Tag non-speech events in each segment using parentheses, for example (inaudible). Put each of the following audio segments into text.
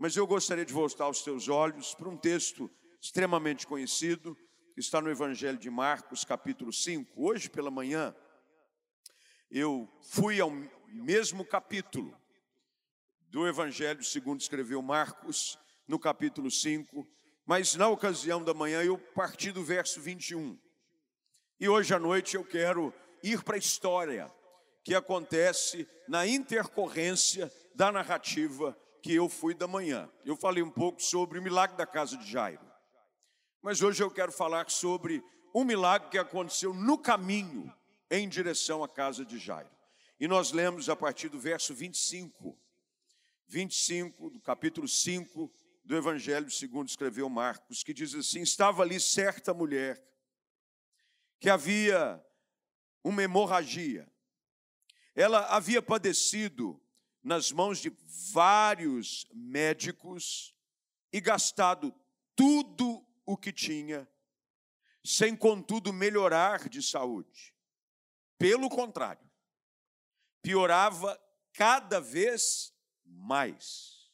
mas eu gostaria de voltar os teus olhos para um texto extremamente conhecido, que está no Evangelho de Marcos, capítulo 5. Hoje pela manhã, eu fui ao mesmo capítulo do Evangelho segundo escreveu Marcos, no capítulo 5, mas na ocasião da manhã eu parti do verso 21. E hoje à noite eu quero ir para a história que acontece na intercorrência da narrativa que eu fui da manhã. Eu falei um pouco sobre o milagre da casa de Jairo. Mas hoje eu quero falar sobre um milagre que aconteceu no caminho em direção à casa de Jairo. E nós lemos a partir do verso 25, 25 do capítulo 5 do Evangelho segundo escreveu Marcos, que diz assim: Estava ali certa mulher que havia uma hemorragia. Ela havia padecido nas mãos de vários médicos e gastado tudo o que tinha, sem contudo melhorar de saúde. Pelo contrário, piorava cada vez mais.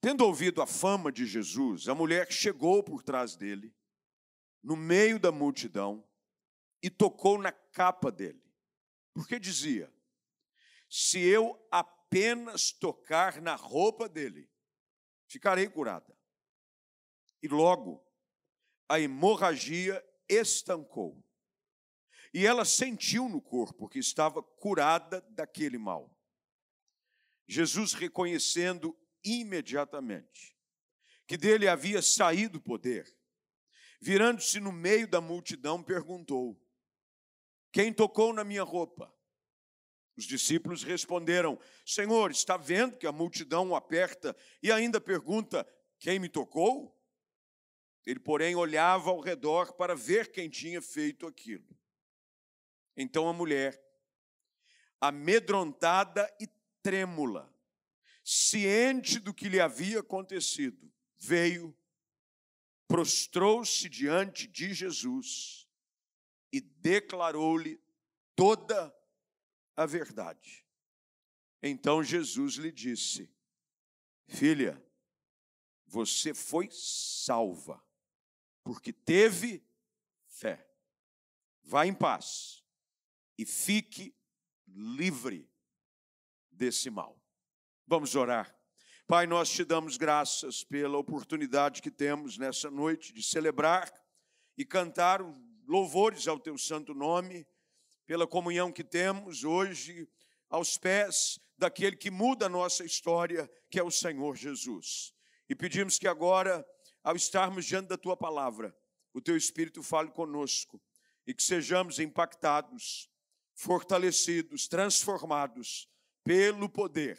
Tendo ouvido a fama de Jesus, a mulher chegou por trás dele, no meio da multidão, e tocou na capa dele, porque dizia: Se eu tocar na roupa dele, ficarei curada. E logo a hemorragia estancou. E ela sentiu no corpo que estava curada daquele mal. Jesus, reconhecendo imediatamente que dele havia saído poder, virando-se no meio da multidão, perguntou: Quem tocou na minha roupa? Os discípulos responderam: Senhor, está vendo que a multidão o aperta e ainda pergunta: Quem me tocou? Ele, porém, olhava ao redor para ver quem tinha feito aquilo. Então a mulher, amedrontada e trêmula, ciente do que lhe havia acontecido, veio, prostrou-se diante de Jesus e declarou-lhe toda a verdade. Então Jesus lhe disse: Filha, você foi salva porque teve fé. Vá em paz e fique livre desse mal. Vamos orar. Pai, nós te damos graças pela oportunidade que temos nessa noite de celebrar e cantar louvores ao teu santo nome, pela comunhão que temos hoje aos pés daquele que muda a nossa história, que é o Senhor Jesus. E pedimos que agora ao estarmos diante da tua palavra, o teu Espírito fale conosco e que sejamos impactados, fortalecidos, transformados pelo poder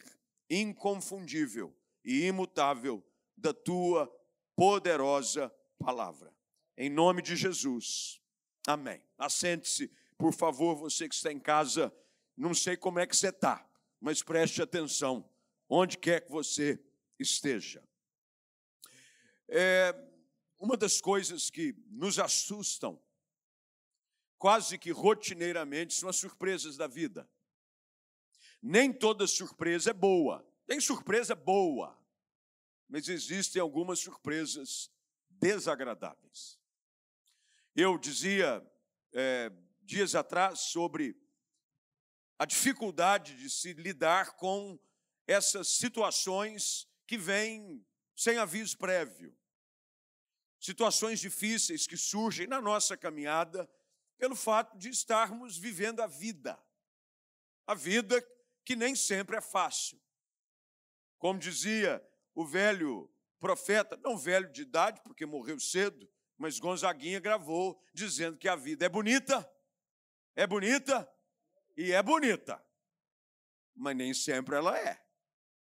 inconfundível e imutável da tua poderosa palavra. Em nome de Jesus. Amém. Assente-se, por favor, você que está em casa. Não sei como é que você está, mas preste atenção, onde quer que você esteja. É, uma das coisas que nos assustam, quase que rotineiramente, são as surpresas da vida. Nem toda surpresa é boa. Tem surpresa boa, mas existem algumas surpresas desagradáveis. Eu dizia é, dias atrás sobre a dificuldade de se lidar com essas situações que vêm sem aviso prévio situações difíceis que surgem na nossa caminhada pelo fato de estarmos vivendo a vida. A vida que nem sempre é fácil. Como dizia o velho profeta, não velho de idade, porque morreu cedo, mas Gonzaguinha gravou dizendo que a vida é bonita, é bonita e é bonita. Mas nem sempre ela é.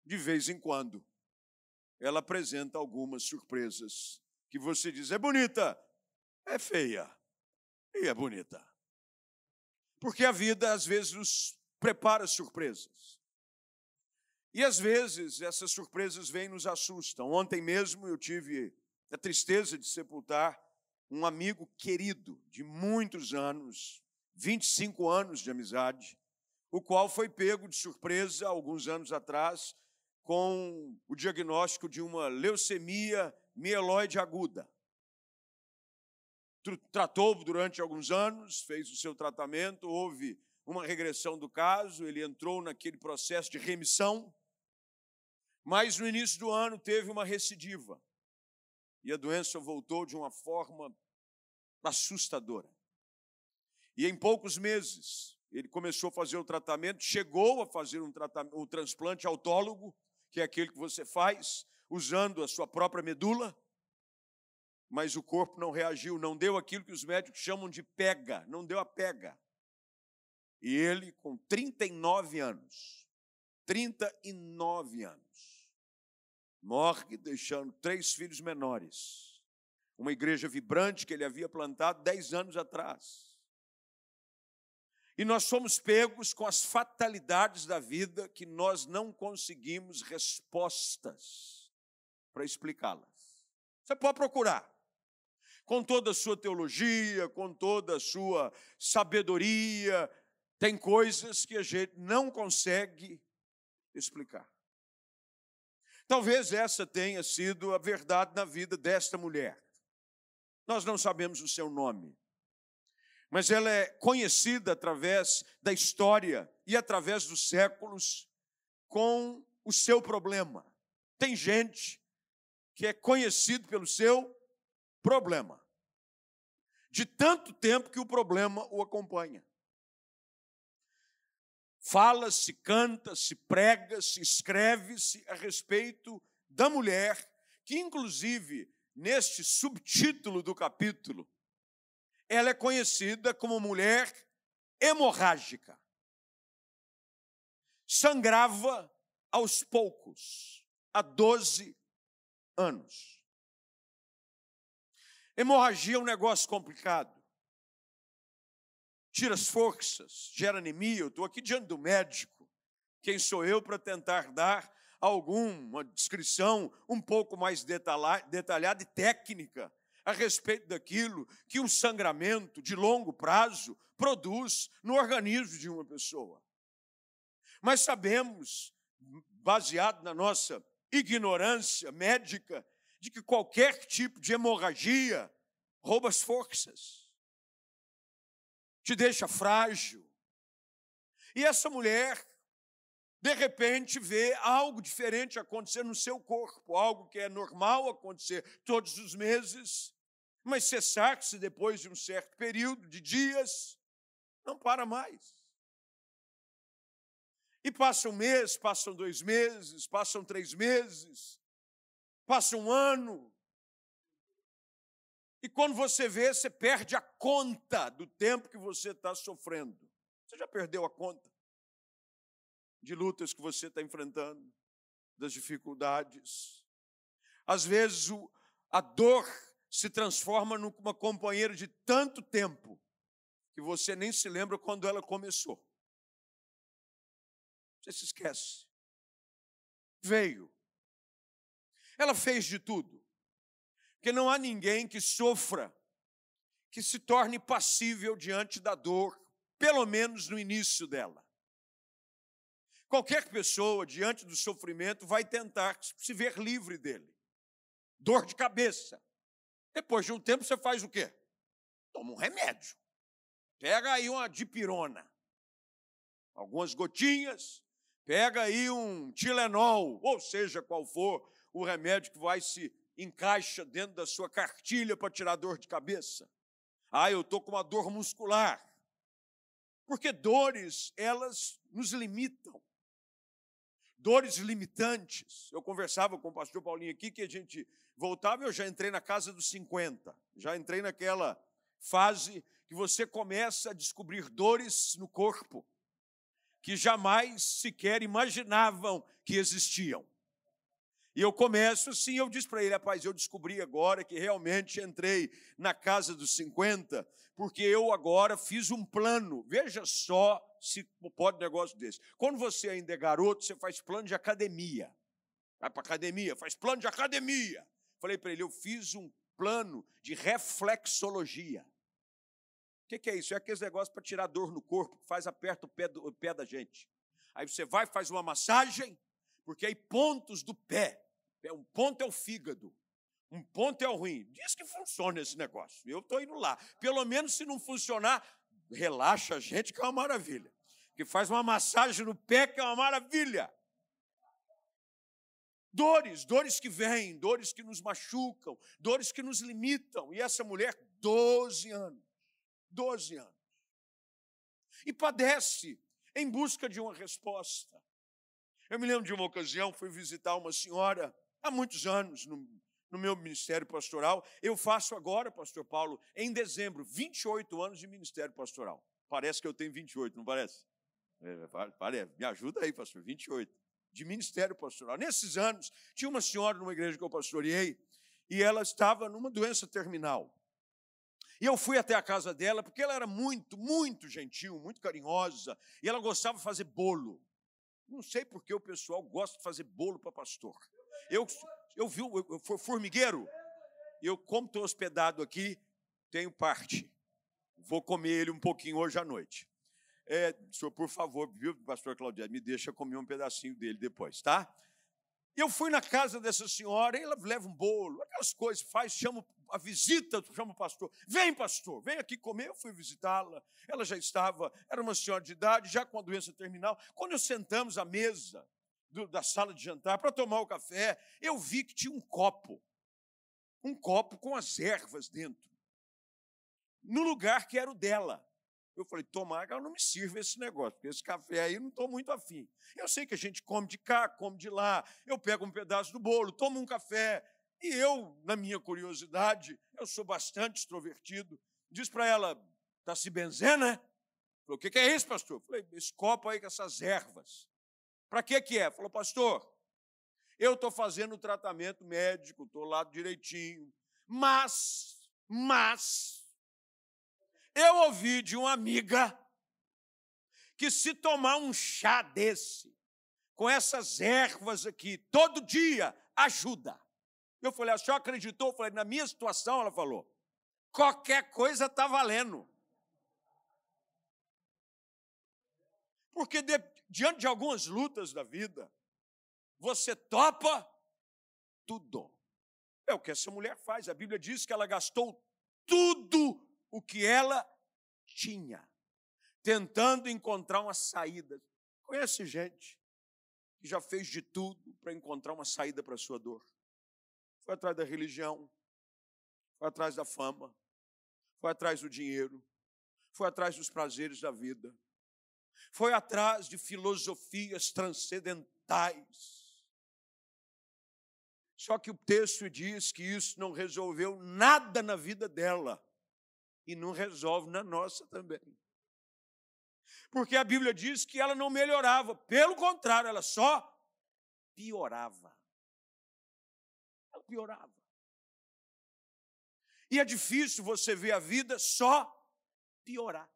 De vez em quando, ela apresenta algumas surpresas que você diz é bonita, é feia e é bonita. Porque a vida às vezes nos prepara surpresas. E às vezes essas surpresas vêm e nos assustam. Ontem mesmo eu tive a tristeza de sepultar um amigo querido de muitos anos, 25 anos de amizade, o qual foi pego de surpresa alguns anos atrás com o diagnóstico de uma leucemia mieloide aguda. Tratou durante alguns anos, fez o seu tratamento, houve uma regressão do caso, ele entrou naquele processo de remissão, mas no início do ano teve uma recidiva. E a doença voltou de uma forma assustadora. E em poucos meses, ele começou a fazer o tratamento, chegou a fazer um, tratamento, um transplante autólogo, que é aquele que você faz usando a sua própria medula, mas o corpo não reagiu, não deu aquilo que os médicos chamam de pega, não deu a pega. E ele, com 39 anos, 39 anos, morre deixando três filhos menores. Uma igreja vibrante que ele havia plantado dez anos atrás. E nós somos pegos com as fatalidades da vida que nós não conseguimos respostas para explicá-las. Você pode procurar com toda a sua teologia, com toda a sua sabedoria, tem coisas que a gente não consegue explicar. Talvez essa tenha sido a verdade na vida desta mulher. Nós não sabemos o seu nome, mas ela é conhecida através da história e através dos séculos com o seu problema. Tem gente que é conhecido pelo seu problema, de tanto tempo que o problema o acompanha. Fala-se, canta-se, prega-se, escreve-se a respeito da mulher, que inclusive neste subtítulo do capítulo, ela é conhecida como mulher hemorrágica. Sangrava aos poucos, há 12 anos. Hemorragia é um negócio complicado tira as forças, gera anemia. Eu estou aqui diante do médico. Quem sou eu para tentar dar alguma descrição um pouco mais detalhada e técnica a respeito daquilo que um sangramento de longo prazo produz no organismo de uma pessoa. Mas sabemos, baseado na nossa ignorância médica, de que qualquer tipo de hemorragia rouba as forças te deixa frágil. E essa mulher, de repente, vê algo diferente acontecer no seu corpo, algo que é normal acontecer todos os meses, mas cessar-se depois de um certo período de dias, não para mais. E passa um mês, passam dois meses, passam três meses, passa um ano, e quando você vê, você perde a conta do tempo que você está sofrendo. Você já perdeu a conta de lutas que você está enfrentando, das dificuldades. Às vezes a dor se transforma numa companheira de tanto tempo que você nem se lembra quando ela começou. Você se esquece. Veio. Ela fez de tudo. Porque não há ninguém que sofra, que se torne passível diante da dor, pelo menos no início dela. Qualquer pessoa, diante do sofrimento, vai tentar se ver livre dele. Dor de cabeça. Depois de um tempo, você faz o quê? Toma um remédio. Pega aí uma dipirona, algumas gotinhas, pega aí um Tilenol, ou seja, qual for o remédio que vai se encaixa dentro da sua cartilha para tirar dor de cabeça. Ah, eu estou com uma dor muscular. Porque dores, elas nos limitam. Dores limitantes. Eu conversava com o pastor Paulinho aqui que a gente voltava e eu já entrei na casa dos 50. Já entrei naquela fase que você começa a descobrir dores no corpo que jamais sequer imaginavam que existiam. E eu começo assim, eu disse para ele, rapaz, eu descobri agora que realmente entrei na casa dos 50, porque eu agora fiz um plano. Veja só se pode negócio desse. Quando você ainda é garoto, você faz plano de academia. Vai para academia, faz plano de academia. Falei para ele, eu fiz um plano de reflexologia. O que, que, é isso? É aqueles negócios para tirar dor no corpo, que faz aperta o pé, do, o pé da gente. Aí você vai, faz uma massagem, Porque aí pontos do pé, um ponto é o fígado, um ponto é o ruim. Diz que funciona esse negócio. Eu estou indo lá. Pelo menos se não funcionar, relaxa a gente, que é uma maravilha. Que faz uma massagem no pé, que é uma maravilha. Dores, dores que vêm, dores que nos machucam, dores que nos limitam. E essa mulher, 12 anos. 12 anos. E padece em busca de uma resposta. Eu me lembro de uma ocasião, fui visitar uma senhora há muitos anos no, no meu ministério pastoral. Eu faço agora, pastor Paulo, em dezembro, 28 anos de ministério pastoral. Parece que eu tenho 28, não parece? É, parece. Me ajuda aí, pastor, 28. De ministério pastoral. Nesses anos, tinha uma senhora numa igreja que eu pastoreei e ela estava numa doença terminal. E eu fui até a casa dela porque ela era muito, muito gentil, muito carinhosa e ela gostava de fazer bolo. Não sei por que o pessoal gosta de fazer bolo para pastor. Eu, eu vi, eu, eu, formigueiro, eu, como estou hospedado aqui, tenho parte. Vou comer ele um pouquinho hoje à noite. É, senhor, por favor, viu, pastor Claudio, me deixa comer um pedacinho dele depois, tá? Eu fui na casa dessa senhora, ela leva um bolo, aquelas coisas, faz, chama a visita, chama o pastor. Vem, pastor, vem aqui comer. Eu fui visitá-la. Ela já estava, era uma senhora de idade, já com a doença terminal. Quando nós sentamos à mesa do, da sala de jantar para tomar o café, eu vi que tinha um copo. Um copo com as ervas dentro. No lugar que era o dela. Eu falei, tomara que ela não me sirva esse negócio, porque esse café aí não estou muito afim. Eu sei que a gente come de cá, come de lá, eu pego um pedaço do bolo, tomo um café. E eu, na minha curiosidade, eu sou bastante extrovertido, diz para ela, está se benzendo, né? Falei, o que, que é isso, pastor? Falei, esse copo aí com essas ervas. Para que que é? Falou, pastor, eu estou fazendo o tratamento médico, estou lá direitinho, mas, mas, eu ouvi de uma amiga que se tomar um chá desse, com essas ervas aqui, todo dia, ajuda. Eu falei, a senhora acreditou? Eu falei, na minha situação, ela falou, qualquer coisa está valendo. Porque de, diante de algumas lutas da vida, você topa tudo. É o que essa mulher faz. A Bíblia diz que ela gastou tudo o que ela tinha, tentando encontrar uma saída. Conhece gente que já fez de tudo para encontrar uma saída para a sua dor? Foi atrás da religião, foi atrás da fama, foi atrás do dinheiro, foi atrás dos prazeres da vida, foi atrás de filosofias transcendentais. Só que o texto diz que isso não resolveu nada na vida dela e não resolve na nossa também. Porque a Bíblia diz que ela não melhorava, pelo contrário, ela só piorava. Ela piorava. E é difícil você ver a vida só piorar.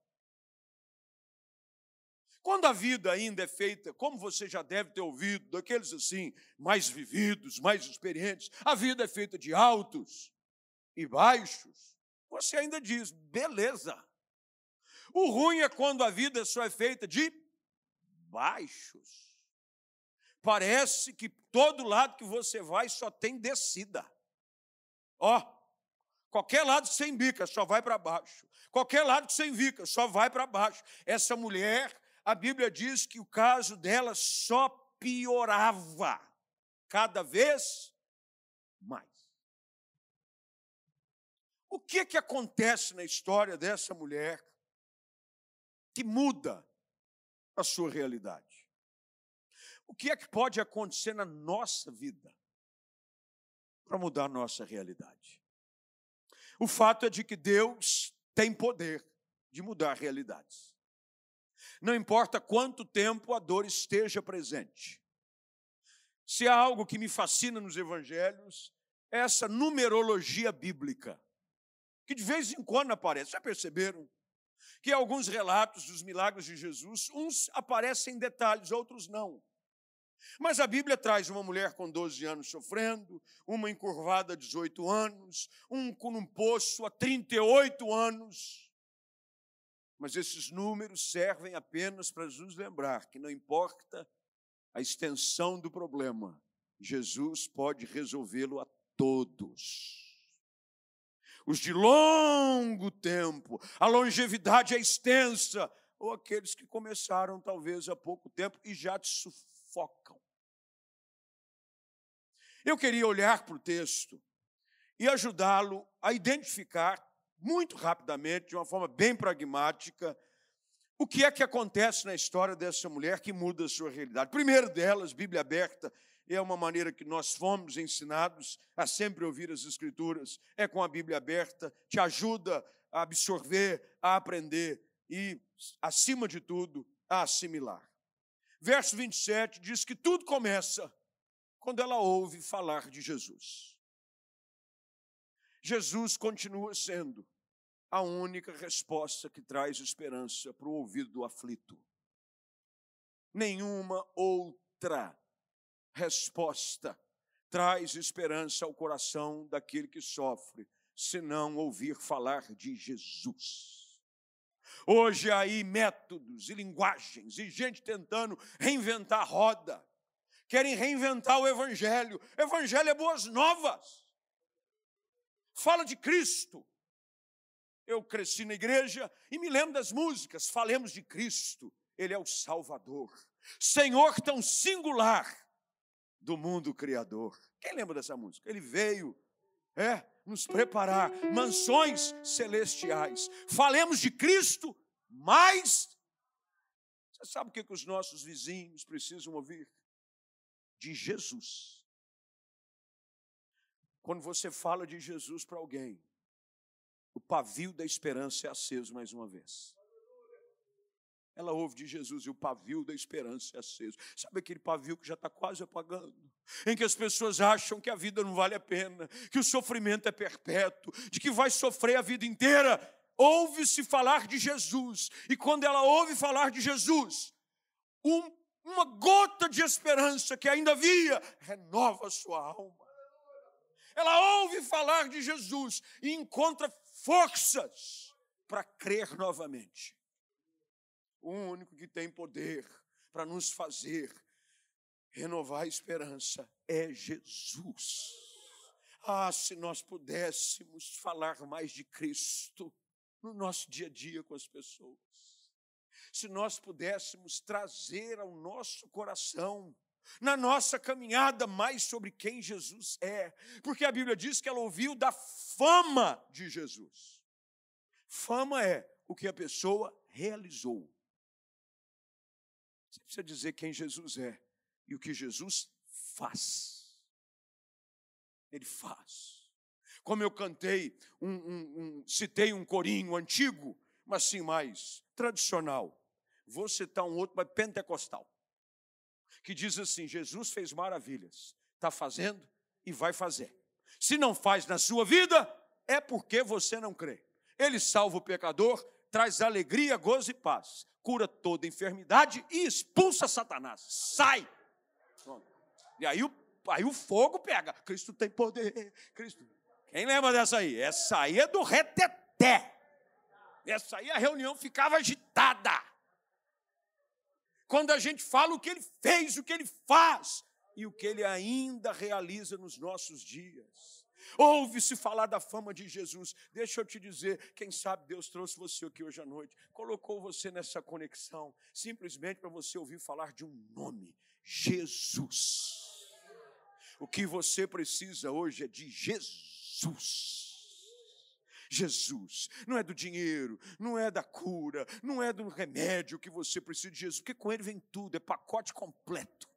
Quando a vida ainda é feita, como você já deve ter ouvido, daqueles assim, mais vividos, mais experientes, a vida é feita de altos e baixos você ainda diz, beleza. O ruim é quando a vida só é feita de baixos. Parece que todo lado que você vai só tem descida. Ó, qualquer lado sem bica só vai para baixo. Qualquer lado sem bica só vai para baixo. Essa mulher, a Bíblia diz que o caso dela só piorava cada vez mais. O que que acontece na história dessa mulher que muda a sua realidade? O que é que pode acontecer na nossa vida para mudar a nossa realidade? O fato é de que Deus tem poder de mudar realidades. Não importa quanto tempo a dor esteja presente. Se há algo que me fascina nos evangelhos, é essa numerologia bíblica que de vez em quando aparece. Já perceberam? Que alguns relatos dos milagres de Jesus, uns aparecem em detalhes, outros não. Mas a Bíblia traz uma mulher com 12 anos sofrendo, uma encurvada há 18 anos, um com um poço há 38 anos. Mas esses números servem apenas para nos lembrar que não importa a extensão do problema, Jesus pode resolvê-lo a todos. Os de longo tempo, a longevidade é extensa, ou aqueles que começaram talvez há pouco tempo e já te sufocam. Eu queria olhar para o texto e ajudá-lo a identificar muito rapidamente, de uma forma bem pragmática, o que é que acontece na história dessa mulher que muda a sua realidade? Primeiro delas, Bíblia aberta, é uma maneira que nós fomos ensinados a sempre ouvir as Escrituras, é com a Bíblia aberta, te ajuda a absorver, a aprender e, acima de tudo, a assimilar. Verso 27 diz que tudo começa quando ela ouve falar de Jesus. Jesus continua sendo a única resposta que traz esperança para o ouvido do aflito. Nenhuma outra resposta traz esperança ao coração daquele que sofre, senão ouvir falar de Jesus. Hoje há aí métodos e linguagens e gente tentando reinventar a roda. Querem reinventar o evangelho. Evangelho é boas novas. Fala de Cristo, eu cresci na igreja e me lembro das músicas. Falemos de Cristo, Ele é o Salvador, Senhor tão singular do mundo criador. Quem lembra dessa música? Ele veio, é, nos preparar mansões celestiais. Falemos de Cristo, mas você sabe o que, que os nossos vizinhos precisam ouvir? De Jesus. Quando você fala de Jesus para alguém, o pavio da esperança é aceso mais uma vez. Ela ouve de Jesus e o pavio da esperança é aceso. Sabe aquele pavio que já está quase apagando? Em que as pessoas acham que a vida não vale a pena, que o sofrimento é perpétuo, de que vai sofrer a vida inteira. Ouve-se falar de Jesus, e quando ela ouve falar de Jesus, um, uma gota de esperança que ainda havia renova a sua alma. Ela ouve falar de Jesus e encontra forças para crer novamente. O único que tem poder para nos fazer renovar a esperança é Jesus. Ah, se nós pudéssemos falar mais de Cristo no nosso dia a dia com as pessoas. Se nós pudéssemos trazer ao nosso coração na nossa caminhada mais sobre quem Jesus é, porque a Bíblia diz que ela ouviu da fama de Jesus. Fama é o que a pessoa realizou. Precisa dizer quem Jesus é e o que Jesus faz. Ele faz. Como eu cantei, um, um, um, citei um corinho antigo, mas sim mais tradicional. Vou citar um outro, mas pentecostal que diz assim: Jesus fez maravilhas, está fazendo e vai fazer. Se não faz na sua vida, é porque você não crê. Ele salva o pecador, traz alegria, gozo e paz, cura toda enfermidade e expulsa Satanás. Sai! Pronto. E aí o, aí o fogo pega. Cristo tem poder. Cristo. Quem lembra dessa aí? Essa aí é do reteté. Essa aí a reunião ficava agitada quando a gente fala o que ele fez, o que ele faz e o que ele ainda realiza nos nossos dias. Ouve-se falar da fama de Jesus. Deixa eu te dizer, quem sabe Deus trouxe você aqui hoje à noite, colocou você nessa conexão, simplesmente para você ouvir falar de um nome: Jesus. O que você precisa hoje é de Jesus. Jesus. Não é do dinheiro, não é da cura, não é do remédio que você precisa de Jesus, porque com ele vem tudo, é pacote completo.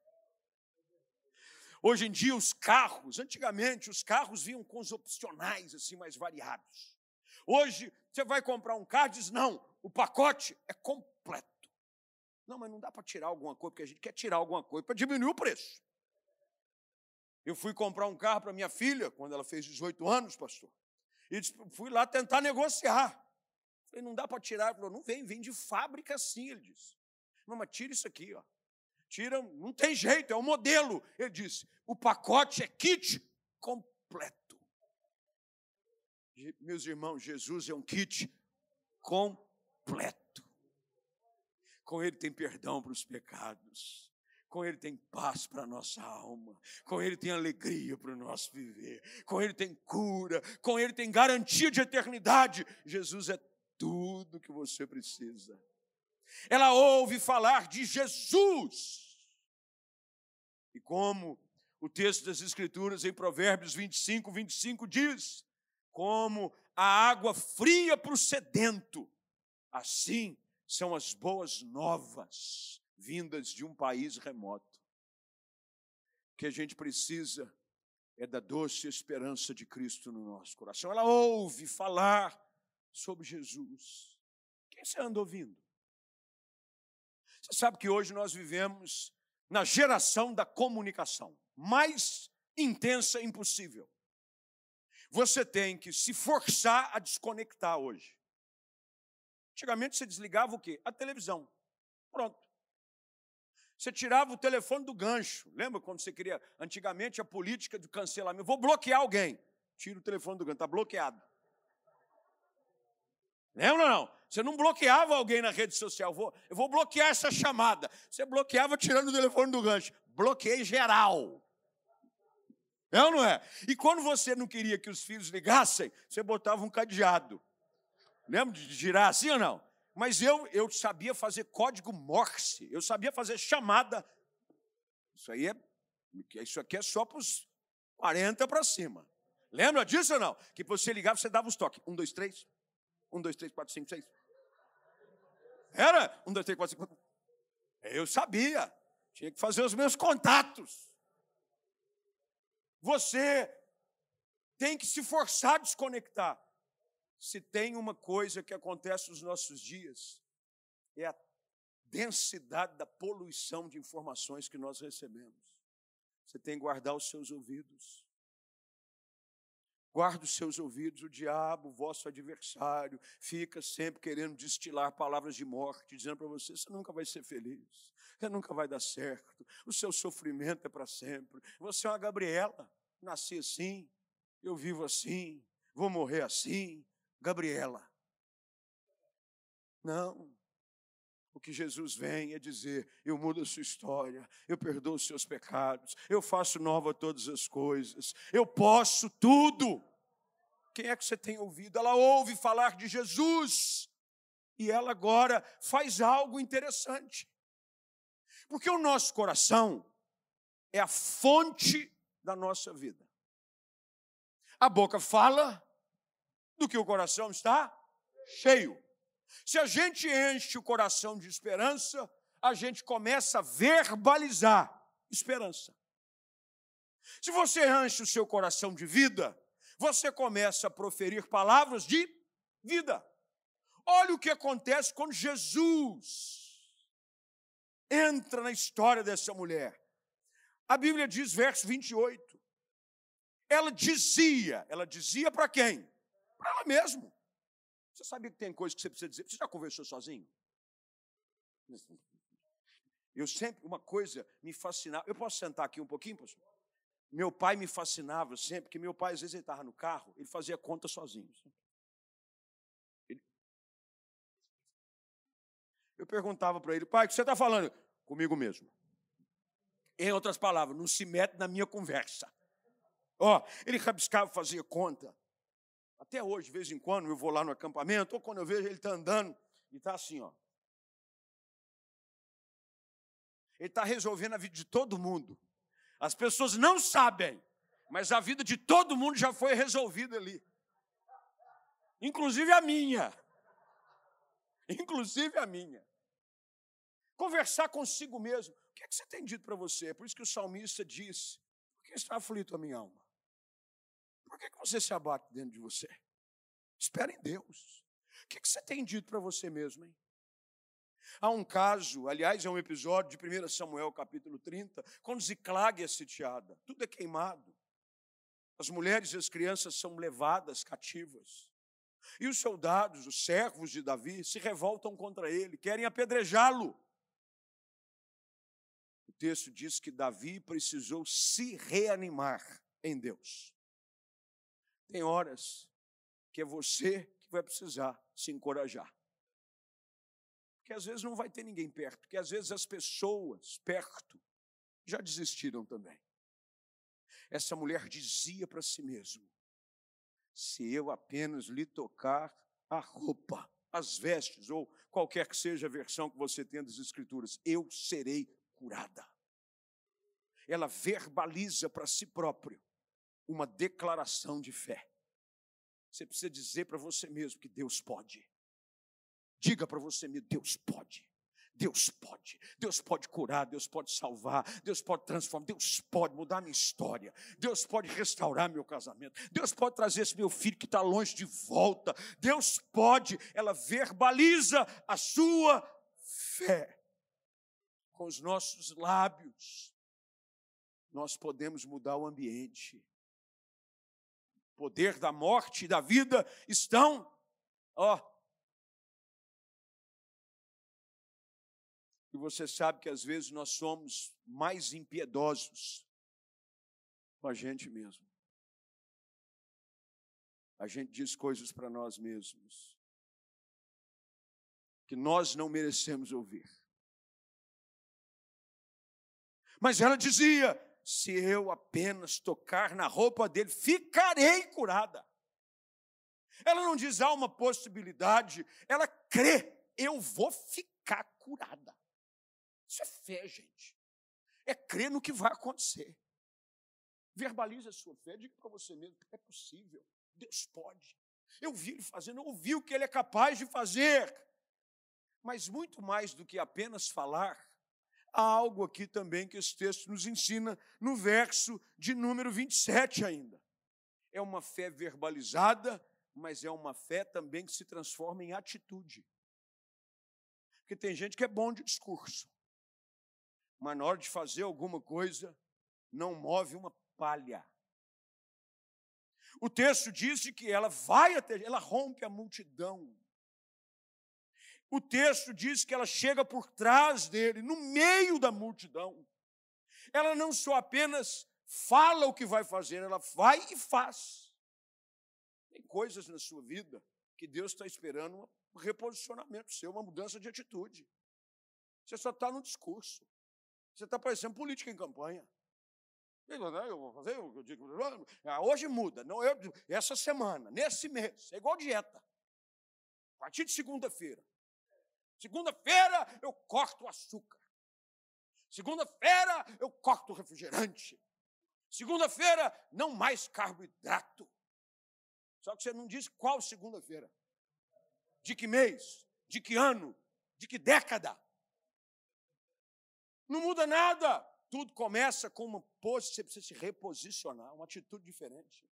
Hoje em dia, os carros, antigamente, os carros vinham com os opcionais assim mais variados. Hoje, você vai comprar um carro e diz: não, o pacote é completo. Não, mas não dá para tirar alguma coisa, porque a gente quer tirar alguma coisa para diminuir o preço. Eu fui comprar um carro para minha filha, quando ela fez 18 anos, pastor. E fui lá tentar negociar. Falei, não dá para tirar. Ele falou, não vem, vem de fábrica sim, ele disse. Não, mas tira isso aqui, ó. Tira, não tem jeito, é um modelo. Ele disse, o pacote é kit completo. Meus irmãos, Jesus é um kit completo. Com ele tem perdão para os pecados. com Ele tem paz para a nossa alma, com Ele tem alegria para o nosso viver, com Ele tem cura, com Ele tem garantia de eternidade. Jesus é tudo que você precisa. Ela ouve falar de Jesus. E como o texto das Escrituras em Provérbios 25, 25 diz: como a água fria para o sedento, assim são as boas novas vindas de um país remoto. O que a gente precisa é da doce esperança de Cristo no nosso coração. Ela ouve falar sobre Jesus. Quem você anda ouvindo? Você sabe que hoje nós vivemos na geração da comunicação mais intensa impossível. Você tem que se forçar a desconectar hoje. Antigamente você desligava o quê? A televisão. Pronto. Você tirava o telefone do gancho. Lembra quando você queria? Antigamente a política do cancelamento. Vou bloquear alguém. Tira o telefone do gancho, está bloqueado. Lembra ou não? Você não bloqueava alguém na rede social. Eu vou, eu vou bloquear essa chamada. Você bloqueava tirando o telefone do gancho. Bloqueei geral. É ou não é? E quando você não queria que os filhos ligassem, você botava um cadeado. Lembra de girar assim ou não? Mas eu, eu sabia fazer código Morse, eu sabia fazer chamada. Isso aí é, isso aqui é só para os 40 para cima. Lembra disso ou não? Que você ligava, você dava os toques. Um, dois, três. Um, dois, três, quatro, cinco, seis. Era? Um, dois, três, quatro, cinco. Eu sabia. Tinha que fazer os meus contatos. Você tem que se forçar a desconectar se tem uma coisa que acontece nos nossos dias, é a densidade da poluição de informações que nós recebemos. Você tem que guardar os seus ouvidos. Guarda os seus ouvidos, o diabo, vosso adversário, fica sempre querendo destilar palavras de morte, dizendo para você: você nunca vai ser feliz, você nunca vai dar certo, o seu sofrimento é para sempre. Você é uma Gabriela, nasci assim, eu vivo assim, vou morrer assim, Gabriela. Não. O que Jesus vem é dizer: eu mudo a sua história, eu perdoo os seus pecados, eu faço nova todas as coisas, eu posso tudo. Quem é que você tem ouvido? Ela ouve falar de Jesus e ela agora faz algo interessante. Porque o nosso coração é a fonte da nossa vida. A boca fala, do que o coração está cheio. Se a gente enche o coração de esperança, a gente começa a verbalizar esperança. Se você enche o seu coração de vida, você começa a proferir palavras de vida. Olha o que acontece quando Jesus entra na história dessa mulher. A Bíblia diz, verso 28. Ela dizia, ela dizia para quem? para ela mesmo. Você sabia que tem coisa que você precisa dizer? Você já conversou sozinho? Eu sempre, uma coisa me fascinava. Eu posso sentar aqui um pouquinho, pastor? Meu pai me fascinava sempre, porque meu pai, às vezes, ele estava no carro, ele fazia conta sozinho. Ele... Eu perguntava para ele, pai, o que você está falando? Comigo mesmo. Em outras palavras, não se mete na minha conversa. Ó, oh, ele rabiscava, fazia conta. Até hoje, de vez em quando, eu vou lá no acampamento, ou quando eu vejo ele está andando, e está assim, ó. Ele está resolvendo a vida de todo mundo. As pessoas não sabem, mas a vida de todo mundo já foi resolvida ali. Inclusive a minha. (laughs) Inclusive a minha. Conversar consigo mesmo. O que, é que você tem dito para você? É por isso que o salmista diz: Por que está aflito a minha alma? Por que, você se abate dentro de você? Espera em Deus. O que, que você tem dito para você mesmo, hein? Há um caso, aliás, é um episódio de 1 Samuel capítulo 30, quando Ziclag é sitiada, tudo é queimado. As mulheres e as crianças são levadas cativas. E os soldados, os servos de Davi, se revoltam contra ele, querem apedrejá-lo. O texto diz que Davi precisou se reanimar em Deus. Tem horas que é você que vai precisar se encorajar. Porque às vezes não vai ter ninguém perto, porque às vezes as pessoas perto já desistiram também. Essa mulher dizia para si mesma: se eu apenas lhe tocar a roupa, as vestes, ou qualquer que seja a versão que você tenha das Escrituras, eu serei curada. Ela verbaliza para si próprio uma declaração de fé. Você precisa dizer para você mesmo que Deus pode. Diga para você mesmo: Deus pode. Deus pode, Deus pode curar, Deus pode salvar, Deus pode transformar, Deus pode mudar minha história, Deus pode restaurar meu casamento, Deus pode trazer esse meu filho que está longe de volta, Deus pode, ela verbaliza a sua fé com os nossos lábios. Nós podemos mudar o ambiente. Poder da morte e da vida estão, ó, E você sabe que às vezes nós somos mais impiedosos com a gente mesmo. A gente diz coisas para nós mesmos que nós não merecemos ouvir. Mas ela dizia: se eu apenas tocar na roupa dele, ficarei curada. Ela não diz há uma possibilidade, ela crê, eu vou ficar curada. Isso é fé, gente. É crer no que vai acontecer. Verbalize a sua fé, diga para você mesmo é possível. Deus pode. Eu vi ele fazendo, eu ouvi o que ele é capaz de fazer. Mas muito mais do que apenas falar, há algo aqui também que esse texto nos ensina no verso de número 27 ainda. É uma fé verbalizada, mas é uma fé também que se transforma em atitude. Porque tem gente que é bom de discurso, mas na hora de fazer alguma coisa, não move uma palha. O texto diz que ela vai até, ela rompe a multidão. O texto diz que ela chega por trás dele, no meio da multidão. Ela não só apenas fala o que vai fazer, ela vai e faz. Tem coisas na sua vida que Deus está esperando um reposicionamento seu, uma mudança de atitude. Você só está no discurso. Você está parecendo política em campanha. Eu vou fazer, eu digo, ah, hoje muda, não, eu, essa semana, nesse mês, é igual dieta. A partir de segunda-feira. Segunda-feira eu corto o açúcar. Segunda-feira eu corto o refrigerante. Segunda-feira não mais carboidrato. Só que você não diz qual segunda-feira. De que mês? De que ano? De que década? Não muda nada. Tudo começa com uma pose, você precisa se reposicionar, uma atitude diferente.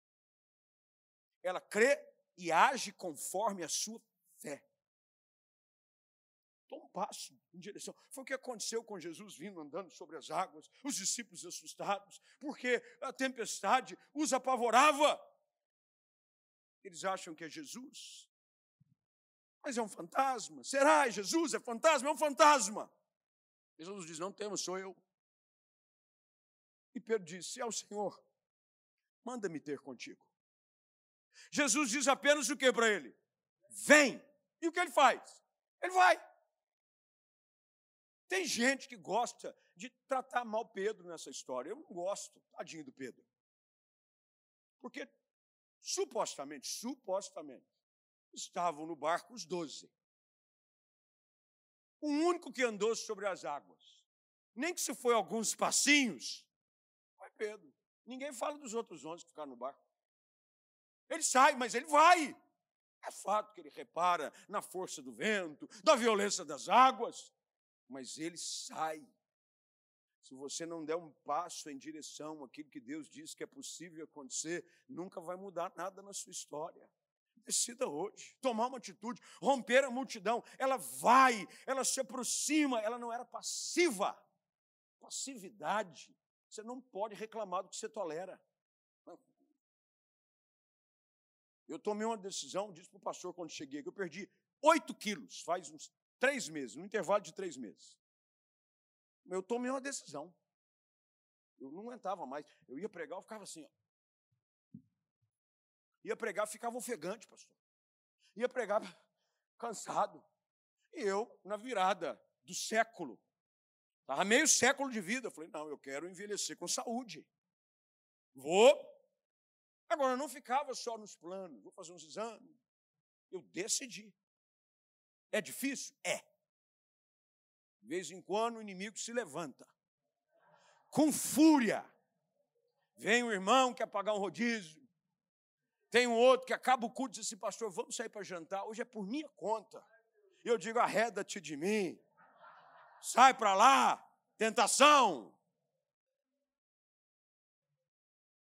Ela crê e age conforme a sua fé. Toma um passo em direção. Foi o que aconteceu com Jesus vindo andando sobre as águas, os discípulos assustados, porque a tempestade os apavorava. Eles acham que é Jesus. Mas é um fantasma. Será? Jesus é fantasma? É um fantasma. Jesus diz: Não temos, sou eu. E Pedro disse: É o Senhor, manda-me ter contigo. Jesus diz apenas o que para ele? Vem. E o que ele faz? Ele vai. Tem gente que gosta de tratar mal Pedro nessa história. Eu não gosto, tadinho do Pedro. Porque supostamente, supostamente, estavam no barco os doze o único que andou sobre as águas. Nem que se foi alguns passinhos, foi Pedro. Ninguém fala dos outros onze que ficaram no barco. Ele sai, mas ele vai. É fato que ele repara na força do vento, da violência das águas, mas ele sai. Se você não der um passo em direção àquilo que Deus diz que é possível acontecer, nunca vai mudar nada na sua história. Decida hoje, tomar uma atitude, romper a multidão. Ela vai, ela se aproxima, ela não era passiva. Passividade. Você não pode reclamar do que você tolera. Eu tomei uma decisão, disse para o pastor quando cheguei, que eu perdi 8 quilos, faz uns três meses, no intervalo de três meses. Eu tomei uma decisão. Eu não aguentava mais. Eu ia pregar, eu ficava assim, ó. Ia pregar, ficava ofegante, pastor. Ia pregar (laughs) cansado. E eu, na virada do século, Estava meio século de vida. Eu falei, não, eu quero envelhecer com saúde. Vou. Agora, eu não ficava só nos planos, vou fazer uns exames. Eu decidi. É difícil? É. De vez em quando o inimigo se levanta. Com fúria. Vem um irmão que quer pagar um rodízio. Tem um outro que acaba o culto e diz assim, pastor, vamos sair para jantar. Hoje é por minha conta. Eu digo, arreda-te de mim. Sai para lá, tentação.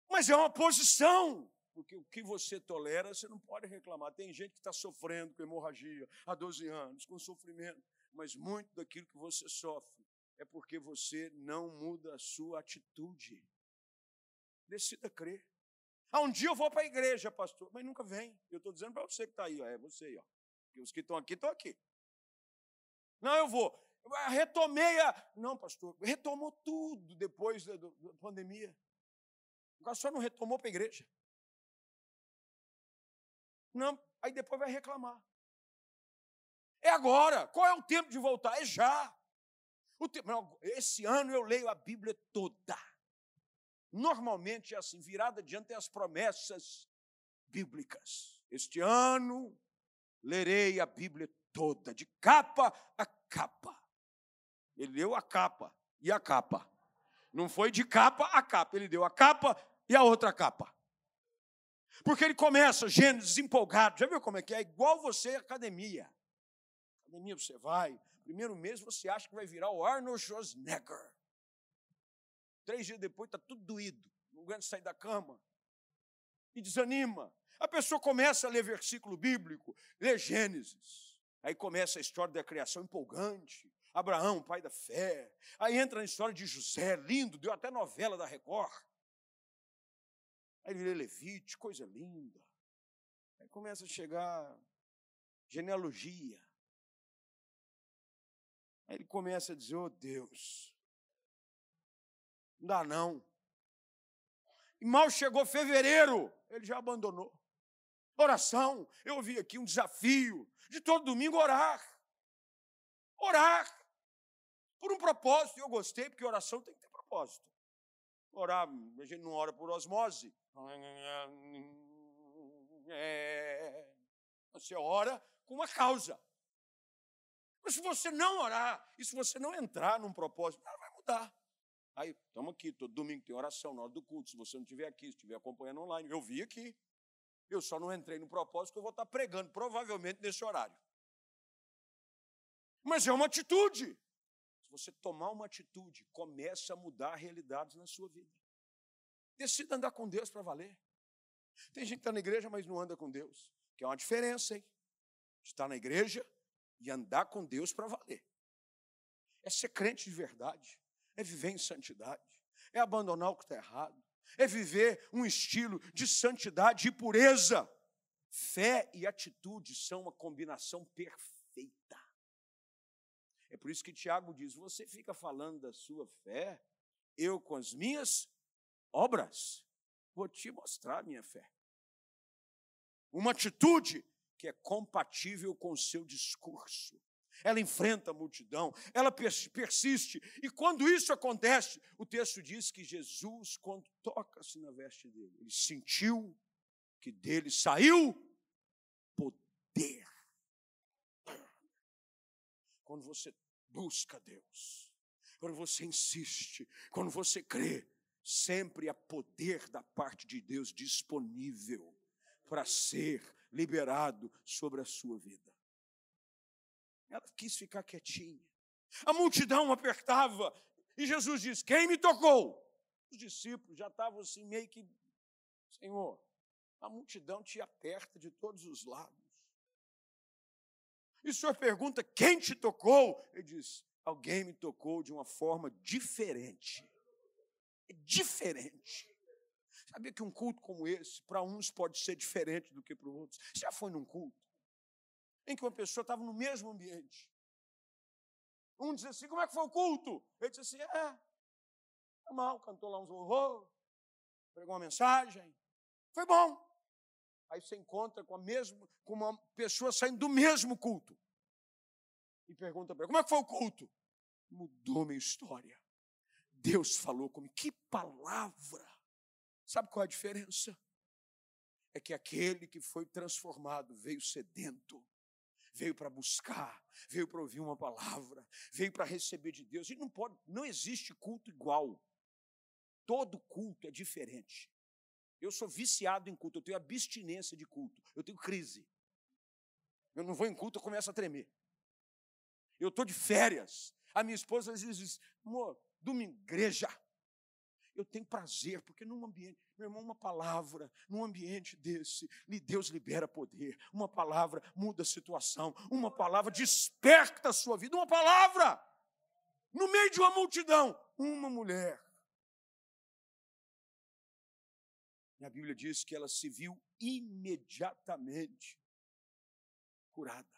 Mas é uma posição, porque o que você tolera, você não pode reclamar. Tem gente que está sofrendo com hemorragia há 12 anos, com sofrimento, mas muito daquilo que você sofre é porque você não muda a sua atitude. Decida crer. Ah, um dia eu vou para a igreja, pastor, mas nunca vem. Eu estou dizendo para você que está aí, ó, é você aí, ó. Porque os que estão aqui estão aqui. Não, eu vou. Retomei a. Não, pastor, retomou tudo depois da, da pandemia. O só não retomou para a igreja. Não, aí depois vai reclamar. É agora. Qual é o tempo de voltar? É já. Tempo, esse ano eu leio a Bíblia toda. Normalmente é assim, virada diante das promessas bíblicas. Este ano lerei a Bíblia toda, de capa a capa. Ele deu a capa e a capa. Não foi de capa a capa, ele deu a capa e a outra capa. Porque ele começa, Gênesis, empolgado. Já viu como é que é? Igual você academia. Academia você vai, primeiro mês você acha que vai virar o Arnold Schwarzenegger. Três dias depois está tudo doído, não aguenta sair da cama. E desanima. A pessoa começa a ler versículo bíblico, lê Gênesis. Aí começa a história da criação empolgante. Abraão, pai da fé. Aí entra na história de José, lindo, deu até novela da Record. Aí ele lê Levite, coisa linda. Aí começa a chegar genealogia. Aí ele começa a dizer: Oh Deus, não dá não. E mal chegou fevereiro, ele já abandonou. Oração, eu ouvi aqui um desafio de todo domingo orar. Orar por um propósito. E eu gostei, porque oração tem que ter propósito. Orar, a gente não ora por osmose. Você ora com uma causa. Mas se você não orar, e se você não entrar num propósito, nada vai mudar. Aí, estamos aqui, todo domingo tem oração na hora do culto. Se você não estiver aqui, se estiver acompanhando online, eu vi aqui. Eu só não entrei no propósito que eu vou estar pregando, provavelmente nesse horário. Mas é uma atitude você tomar uma atitude, começa a mudar realidades na sua vida. Decida andar com Deus para valer. Tem gente que está na igreja, mas não anda com Deus. Que é uma diferença, hein? Estar na igreja e andar com Deus para valer. É ser crente de verdade. É viver em santidade. É abandonar o que está errado. É viver um estilo de santidade e pureza. Fé e atitude são uma combinação perfeita. É por isso que Tiago diz: você fica falando da sua fé, eu com as minhas obras vou te mostrar a minha fé. Uma atitude que é compatível com o seu discurso. Ela enfrenta a multidão, ela persiste. E quando isso acontece, o texto diz que Jesus, quando toca-se na veste dele, ele sentiu que dele saiu poder. Quando você busca Deus, quando você insiste, quando você crê, sempre há poder da parte de Deus disponível para ser liberado sobre a sua vida. Ela quis ficar quietinha. A multidão apertava e Jesus diz: Quem me tocou? Os discípulos já estavam assim, meio que, Senhor, a multidão te aperta de todos os lados. E o senhor pergunta: quem te tocou? Ele diz: alguém me tocou de uma forma diferente. Diferente. Sabia que um culto como esse, para uns, pode ser diferente do que para outros? Você já foi num culto em que uma pessoa estava no mesmo ambiente? Um diz assim: como é que foi o culto? Ele disse assim: é, foi mal, cantou lá uns horror, pregou uma mensagem, foi bom. Aí você encontra com, a mesma, com uma pessoa saindo do mesmo culto. E pergunta para ele, como é que foi o culto? mudou minha história. Deus falou comigo. Que palavra! Sabe qual é a diferença? É que aquele que foi transformado veio sedento, veio para buscar, veio para ouvir uma palavra, veio para receber de Deus. E não pode, não existe culto igual. Todo culto é diferente. Eu sou viciado em culto, eu tenho abstinência de culto, eu tenho crise. Eu não vou em culto, eu começo a tremer. Eu estou de férias. A minha esposa às vezes diz, amor, domingo, igreja. Eu tenho prazer, porque num ambiente, meu irmão, uma palavra, num ambiente desse, Deus libera poder. Uma palavra muda a situação. Uma palavra desperta a sua vida. Uma palavra, no meio de uma multidão, uma mulher. E a Bíblia diz que ela se viu imediatamente curada.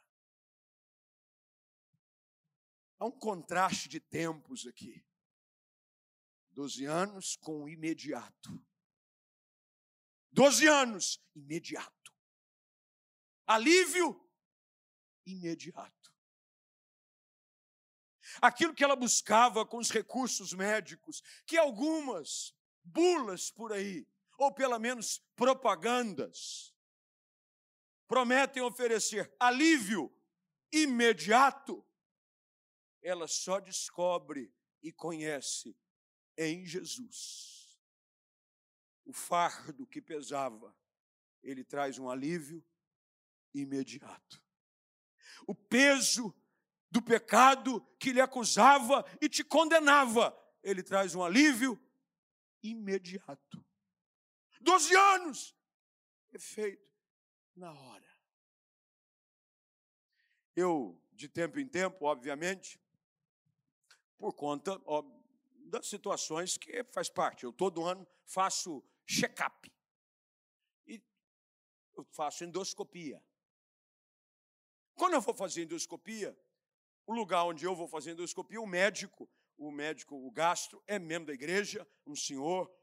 Há um contraste de tempos aqui. Doze anos com imediato. Doze anos, imediato. Alívio, imediato. Aquilo que ela buscava com os recursos médicos, que algumas bulas por aí, ou pelo menos propagandas, prometem oferecer alívio imediato, ela só descobre e conhece em Jesus. O fardo que pesava, ele traz um alívio imediato. O peso do pecado que lhe acusava e te condenava, ele traz um alívio imediato. Doze anos, efeito na hora. Eu, de tempo em tempo, obviamente, por conta das situações que faz parte. Eu todo ano faço check-up. E eu faço endoscopia. Quando eu vou fazer endoscopia, o lugar onde eu vou fazer endoscopia, o médico, o médico, o gastro, é membro da igreja, um senhor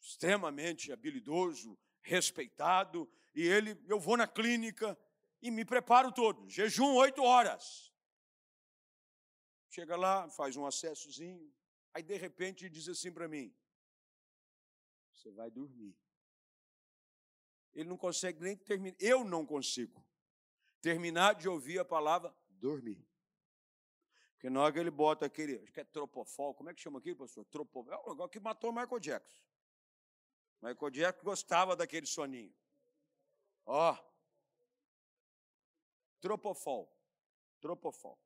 extremamente habilidoso, respeitado, e ele, eu vou na clínica e me preparo todo, jejum oito horas. Chega lá, faz um acessozinho, aí de repente diz assim para mim: Você vai dormir. Ele não consegue nem terminar, eu não consigo terminar de ouvir a palavra dormir. Porque na hora que ele bota aquele, acho que é tropofol, como é que chama aquilo, pastor? Tropofol, é o negócio que matou Michael Jackson. Michael Jackson gostava daquele soninho. Ó, tropofol, tropofol.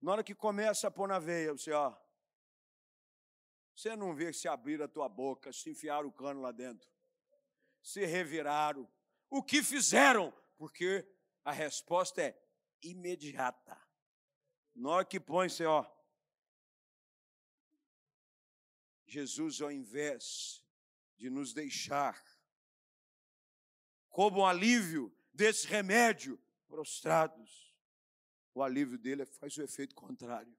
Na hora que começa a pôr na veia, você, ó, você não vê se abrir a tua boca, se enfiar o cano lá dentro, se reviraram. O que fizeram? Porque a resposta é imediata. Na hora que põe, você, ó, Jesus, ao invés de nos deixar como um alívio desse remédio, prostrados, o alívio dele faz o efeito contrário.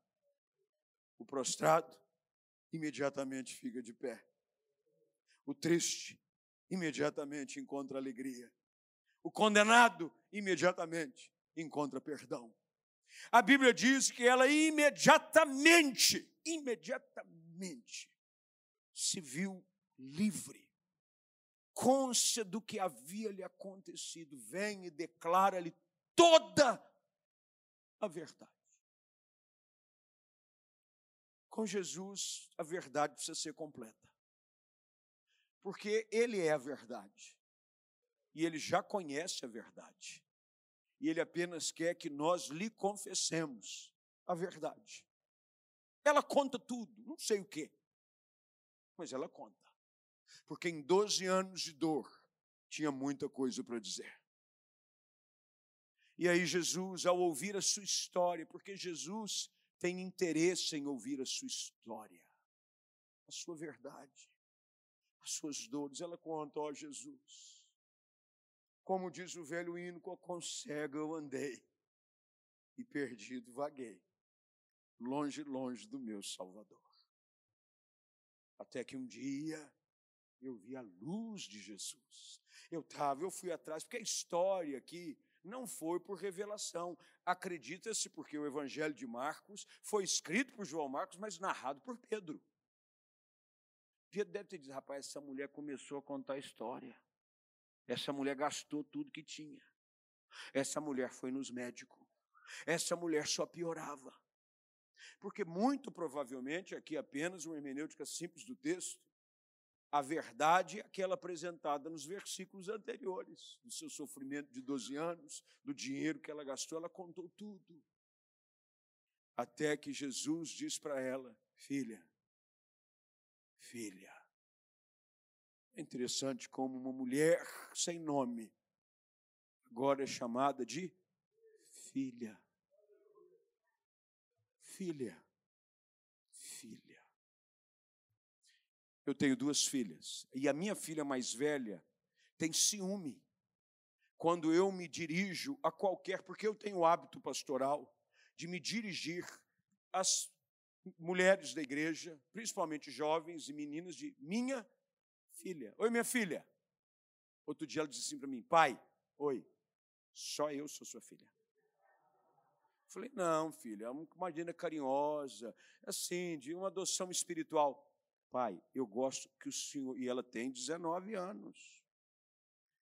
O prostrado imediatamente fica de pé. O triste imediatamente encontra alegria. O condenado imediatamente encontra perdão. A Bíblia diz que ela imediatamente, imediatamente se viu livre. Côncia do que havia lhe acontecido, vem e declara-lhe toda a verdade. Com Jesus, a verdade precisa ser completa. Porque Ele é a verdade. E Ele já conhece a verdade. E Ele apenas quer que nós lhe confessemos a verdade. Ela conta tudo, não sei o quê, mas ela conta. Porque em 12 anos de dor, tinha muita coisa para dizer. E aí, Jesus, ao ouvir a sua história, porque Jesus tem interesse em ouvir a sua história, a sua verdade, as suas dores, ela conta, ó Jesus, como diz o velho hino, com cego eu andei e perdido vaguei, longe, longe do meu Salvador. Até que um dia eu vi a luz de Jesus. Eu estava, eu fui atrás, porque a história aqui não foi por revelação. Acredita-se porque o Evangelho de Marcos foi escrito por João Marcos, mas narrado por Pedro. Pedro deve ter dito, rapaz, essa mulher começou a contar a história. Essa mulher gastou tudo que tinha. Essa mulher foi nos médicos. Essa mulher só piorava. Porque muito provavelmente, aqui apenas uma hermenêutica simples do texto, a verdade é aquela apresentada nos versículos anteriores, do seu sofrimento de 12 anos, do dinheiro que ela gastou, ela contou tudo. Até que Jesus diz para ela: Filha, filha. É interessante como uma mulher sem nome agora é chamada de filha. Filha. Filha. Eu tenho duas filhas e a minha filha mais velha tem ciúme quando eu me dirijo a qualquer, porque eu tenho o hábito pastoral de me dirigir às mulheres da igreja, principalmente jovens e meninas, de minha filha. Oi, minha filha. Outro dia ela disse assim para mim: pai, oi, só eu sou sua filha. Falei, não, filha, é uma menina carinhosa, assim, de uma adoção espiritual. Pai, eu gosto que o Senhor, e ela tem 19 anos.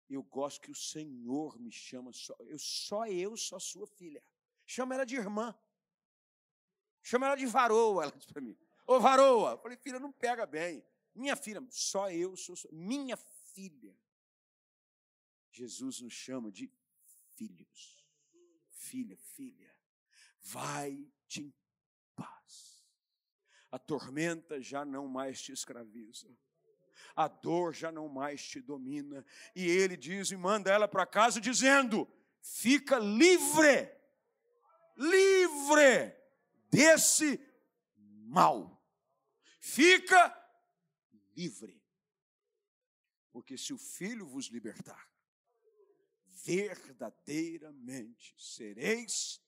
Eu gosto que o Senhor me chama só, eu só eu sou sua filha. Chama ela de irmã. Chama ela de varoa, ela disse para mim. Ô varoa. Eu falei, filha, não pega bem. Minha filha, só eu sou sua, minha filha. Jesus nos chama de filhos. Filha, filha, vai-te em paz. A tormenta já não mais te escraviza. A dor já não mais te domina. E ele diz e manda ela para casa dizendo: fica livre, livre desse mal. Fica livre. Porque se o filho vos libertar, verdadeiramente sereis